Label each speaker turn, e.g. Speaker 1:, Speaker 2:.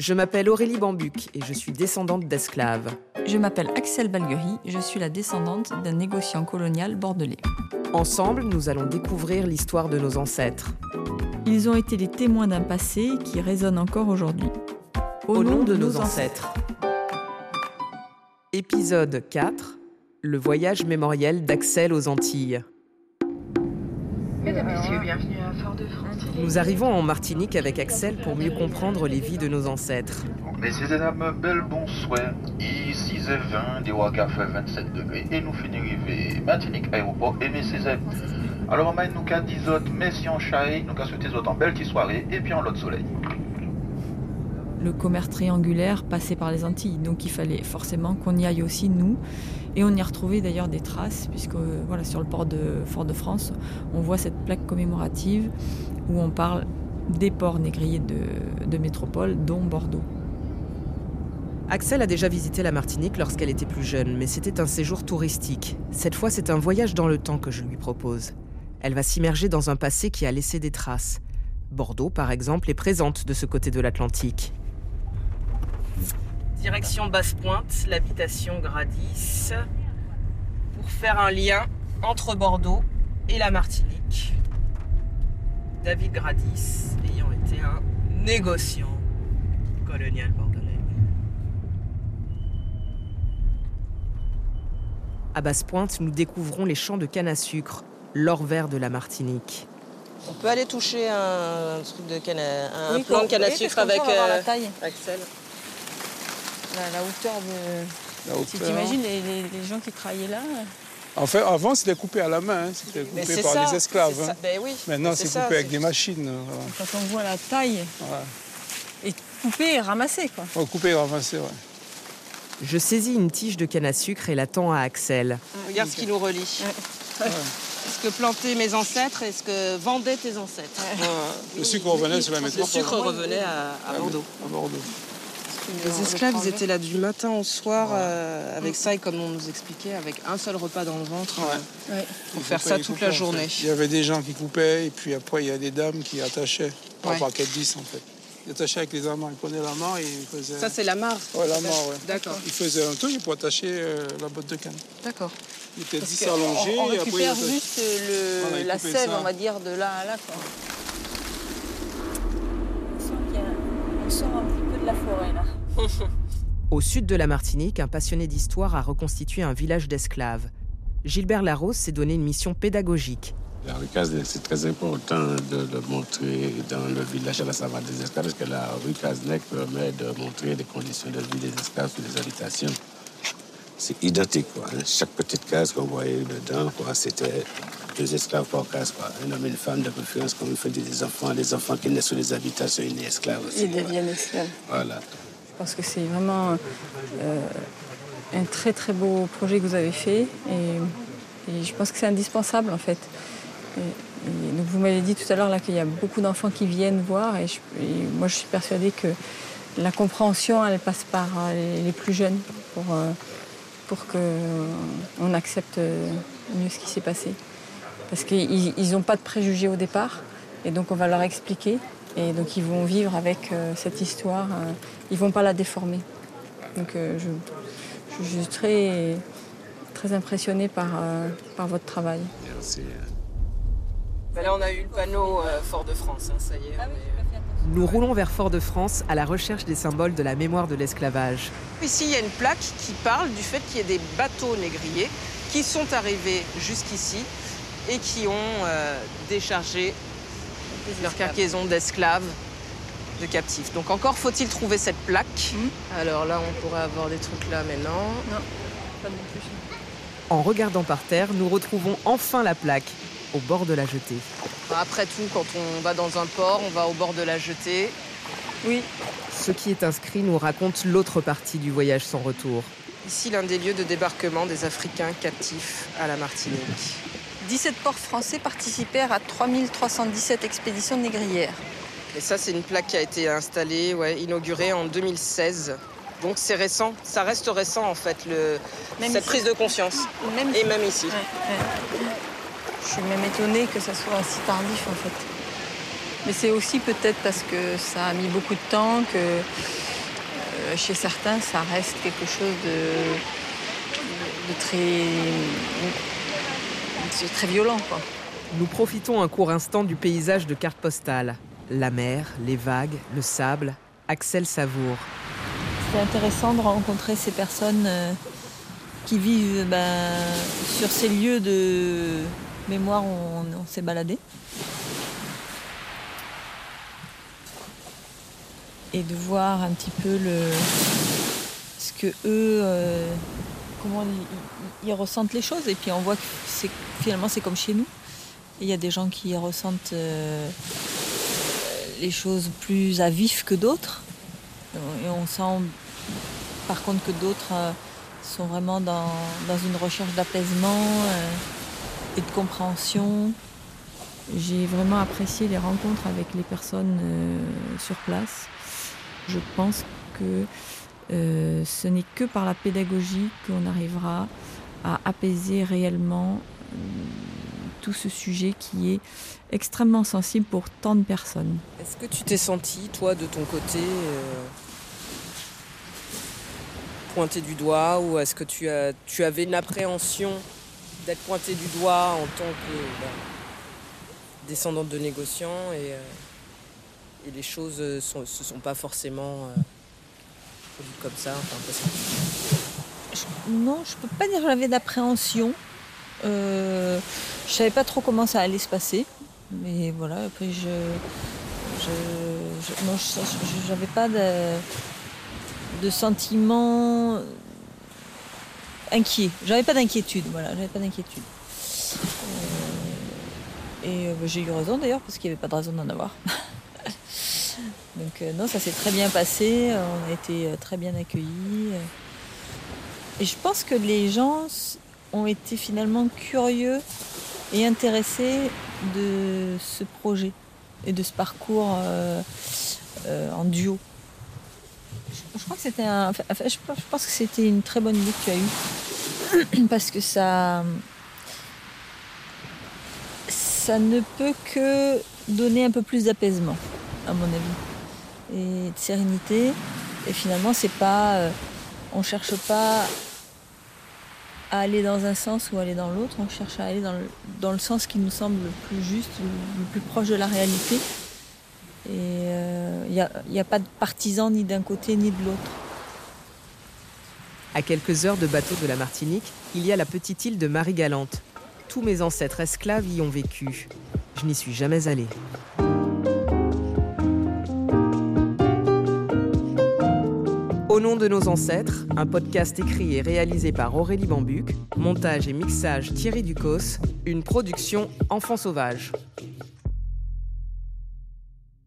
Speaker 1: Je m'appelle Aurélie Bambuc et je suis descendante d'esclaves.
Speaker 2: Je m'appelle Axel Balguerie, je suis la descendante d'un négociant colonial bordelais.
Speaker 1: Ensemble, nous allons découvrir l'histoire de nos ancêtres.
Speaker 2: Ils ont été les témoins d'un passé qui résonne encore aujourd'hui.
Speaker 1: Au, nom, de, nos ancêtres. Épisode 4 Le voyage mémoriel d'Axel aux Antilles.
Speaker 3: Mesdames, Messieurs, bienvenue à Fort-de-France.
Speaker 1: Nous arrivons en Martinique avec Axel pour mieux comprendre les vies de nos ancêtres.
Speaker 4: Messieurs et dames, bel bonsoir. Ici c'est 20, des Waka fait 27 degrés et nous finissons arriver Martinique, aéroport et messieurs. Alors on m'a nous qu'à 10 autres, messieurs en chaille, nous qu'à souhaiter autres en belle petite soirée et puis en l'autre soleil.
Speaker 2: Le commerce triangulaire passait par les Antilles, donc il fallait forcément qu'on y aille aussi nous. Et on y a retrouvé d'ailleurs des traces, puisque euh, voilà, sur le port de Fort-de-France, on voit cette plaque commémorative où on parle des ports négriers de, de métropole, dont Bordeaux.
Speaker 1: Axel a déjà visité la Martinique lorsqu'elle était plus jeune, mais c'était un séjour touristique. Cette fois, c'est un voyage dans le temps que je lui propose. Elle va s'immerger dans un passé qui a laissé des traces. Bordeaux, par exemple, est présente de ce côté de l'Atlantique. Direction Basse-Pointe, l'habitation Gradis, pour faire un lien entre Bordeaux et la Martinique. David Gradis ayant été un négociant colonial bordelais. À Basse-Pointe, nous découvrons les champs de canne à sucre, l'or vert de la Martinique.
Speaker 5: On peut aller toucher un, truc de canne à, un
Speaker 2: Oui,
Speaker 5: plant de canne à sucre avec euh,
Speaker 2: taille.
Speaker 5: Axel.
Speaker 2: La, la hauteur de.
Speaker 6: La
Speaker 2: Si
Speaker 6: hauteur.
Speaker 2: tu imagines les, les- les gens qui travaillaient là,
Speaker 6: En fait, avant, c'était coupé à la main, hein, c'était coupé par
Speaker 5: ça,
Speaker 6: les esclaves. hein.
Speaker 5: Ben oui.
Speaker 6: Maintenant,
Speaker 5: c'est
Speaker 6: coupé avec des machines. euh, voilà.
Speaker 2: quand on voit la taille,
Speaker 6: Voilà.
Speaker 2: et coupé et ramassé quoi.
Speaker 6: Oh, coupé et ramassé, ouais.
Speaker 1: Je saisis une tige de canne à sucre et la tends à Axel.
Speaker 5: Regarde ce qui nous relie. Ce que plantaient mes ancêtres et ce que vendaient tes ancêtres.
Speaker 6: Le sucre revenait sur la
Speaker 5: Le
Speaker 6: métropole.
Speaker 5: sucre revenait à, à Bordeaux.
Speaker 6: À Bordeaux.
Speaker 5: Les esclaves, ils étaient là du matin au soir euh, avec ça et comme on nous expliquait, avec un seul repas dans le ventre euh,
Speaker 2: Ouais.
Speaker 5: pour faire ça toute la
Speaker 6: en
Speaker 5: journée.
Speaker 6: fait. Il y avait des gens qui coupaient, et puis après, il y a des dames qui attachaient par
Speaker 5: Ouais.
Speaker 6: paquet de 10, en fait. Ils attachaient avec les amants, ils prenaient la main et ils faisaient...
Speaker 5: Ça, c'est la mare.
Speaker 6: Ouais, la main, ouais.
Speaker 5: D'accord.
Speaker 6: Ils faisaient un truc pour attacher euh, la botte de canne.
Speaker 5: D'accord.
Speaker 6: Ils étaient
Speaker 2: Parce
Speaker 6: 10
Speaker 2: qu'on-
Speaker 6: allongés,
Speaker 2: on,
Speaker 6: et après, ils
Speaker 2: récupère
Speaker 6: attachaient.
Speaker 2: juste le-
Speaker 6: Voilà, ils
Speaker 2: la sève,
Speaker 6: ça.
Speaker 2: on va dire, de là à là. Quoi. On sort un petit peu de la forêt là.
Speaker 1: Au sud de la Martinique, un passionné d'histoire a reconstitué un village d'esclaves. Gilbert Larose s'est donné une mission pédagogique.
Speaker 7: La rue Cazenec, c'est très important de le montrer dans le village à la savane des esclaves, parce que la rue Cazenec permet de montrer les conditions de vie des esclaves sur les habitations. C'est identique, quoi. hein. Chaque petite case qu'on voyait dedans, quoi, c'était deux esclaves par case, quoi. Un homme et une femme de préférence, comme il fait des enfants. Les enfants qui naissent sur les habitations, ils naissent esclaves aussi.
Speaker 2: Ils deviennent esclaves.
Speaker 7: Voilà.
Speaker 2: Je pense que c'est vraiment euh, un très très beau projet que vous avez fait et, je pense que c'est indispensable en fait. Donc vous m'avez dit tout à l'heure qu'il y a beaucoup d'enfants qui viennent voir et, moi je suis persuadée que la compréhension elle passe par euh, les, plus jeunes pour, euh, pour qu'on accepte mieux ce qui s'est passé. Parce qu'ils n'ont pas de préjugés au départ et donc on va leur expliquer et donc ils vont vivre avec euh, cette histoire. euh, ils vont pas la déformer. Donc euh, je, je suis très, très impressionnée par, euh, par votre travail.
Speaker 7: Merci.
Speaker 5: Ben là, on a eu le panneau euh, Fort-de-France, hein, ça y est. on est-
Speaker 1: Nous roulons vers Fort-de-France à la recherche des symboles de la mémoire de l'esclavage.
Speaker 5: Ici, il y a une plaque qui parle du fait qu'il y ait des bateaux négriers qui sont arrivés jusqu'ici et qui ont euh, déchargé leur cargaison d'esclaves, de captifs. Donc encore faut-il trouver cette plaque. Alors là, on pourrait avoir des trucs là maintenant.
Speaker 1: En regardant par terre, nous retrouvons enfin la plaque, au bord de la jetée.
Speaker 5: Après tout, quand on va dans un port, on va au bord de la jetée.
Speaker 2: Oui,
Speaker 1: Ce qui est inscrit nous raconte l'autre partie du voyage sans retour.
Speaker 5: Ici, l'un des lieux de débarquement des Africains captifs à la Martinique.
Speaker 2: 17 ports français participèrent à 3317 expéditions négrières.
Speaker 5: Et ça, c'est une plaque qui a été installée, ouais, inaugurée en 2016. Donc c'est récent, ça reste récent en fait, le, cette
Speaker 2: ici.
Speaker 5: prise de conscience.
Speaker 2: Même
Speaker 5: Et même ici.
Speaker 2: Ouais, ouais. Je suis même étonnée que ça soit si tardif en fait. Mais c'est aussi peut-être parce que ça a mis beaucoup de temps, que
Speaker 8: euh, chez certains, ça reste quelque chose de, de très, de très violent. Quoi.
Speaker 1: Nous profitons un court instant du paysage de carte postale. La mer, les vagues, le sable. Axel savoure.
Speaker 8: C'est intéressant de rencontrer ces personnes euh, qui vivent ben, sur ces lieux de mémoire où on, on s'est baladé. Et de voir un petit peu le, ce que eux, euh, comment ils, ressentent les choses. Et puis on voit que finalement c'est comme chez nous. Il y a des gens qui ressentent euh, les choses plus à vif que d'autres. Et on sent par contre que d'autres euh, sont vraiment dans, dans une recherche d'apaisement euh, et de compréhension. J'ai vraiment apprécié les rencontres avec les personnes sur place. Je pense que euh, ce n'est que par la pédagogie qu'on arrivera à apaiser réellement euh, tout ce sujet qui est extrêmement sensible pour tant de personnes.
Speaker 5: Est-ce que tu t'es senti, toi, de ton côté, euh, pointé du doigt ou est-ce que tu, as, tu avais une appréhension d'être pointé du doigt en tant que ben, descendante de négociants et, les choses ne se sont pas forcément comme ça enfin, parce que-
Speaker 8: Je- non, je peux pas dire que j'avais d'appréhension. Euh, je savais pas trop comment ça allait se passer. Mais voilà, après je. je, non, j'avais pas de, de sentiment inquiet. J'avais pas d'inquiétude, voilà, j'avais pas d'inquiétude. Euh, et euh, j'ai eu raison d'ailleurs, parce qu'il n'y avait pas de raison d'en avoir. Donc euh, non, ça s'est très bien passé, on a été euh, très bien accueillis. Et je pense que les gens ont été finalement curieux et intéressés de ce projet et de ce parcours euh, en duo. Je, je pense- que c'était une très bonne idée que tu as eue. Parce que. Ça ne peut que donner un peu plus d'apaisement, à mon avis. Et de sérénité. Et finalement, c'est pas. euh, on cherche pas à aller dans un sens ou aller dans l'autre, on cherche à aller dans le, sens qui nous semble le plus juste, le, plus proche de la réalité. Et il n'y a, y a pas de partisans ni d'un côté ni de l'autre.
Speaker 1: À quelques heures de bateau de la Martinique, il y a la petite île de Marie-Galante. Tous mes ancêtres esclaves y ont vécu. Je n'y suis jamais allée. Au nom de nos ancêtres, un podcast écrit et réalisé par Aurélie Bambuc, montage et mixage Thierry Ducos, une production Enfants Sauvages.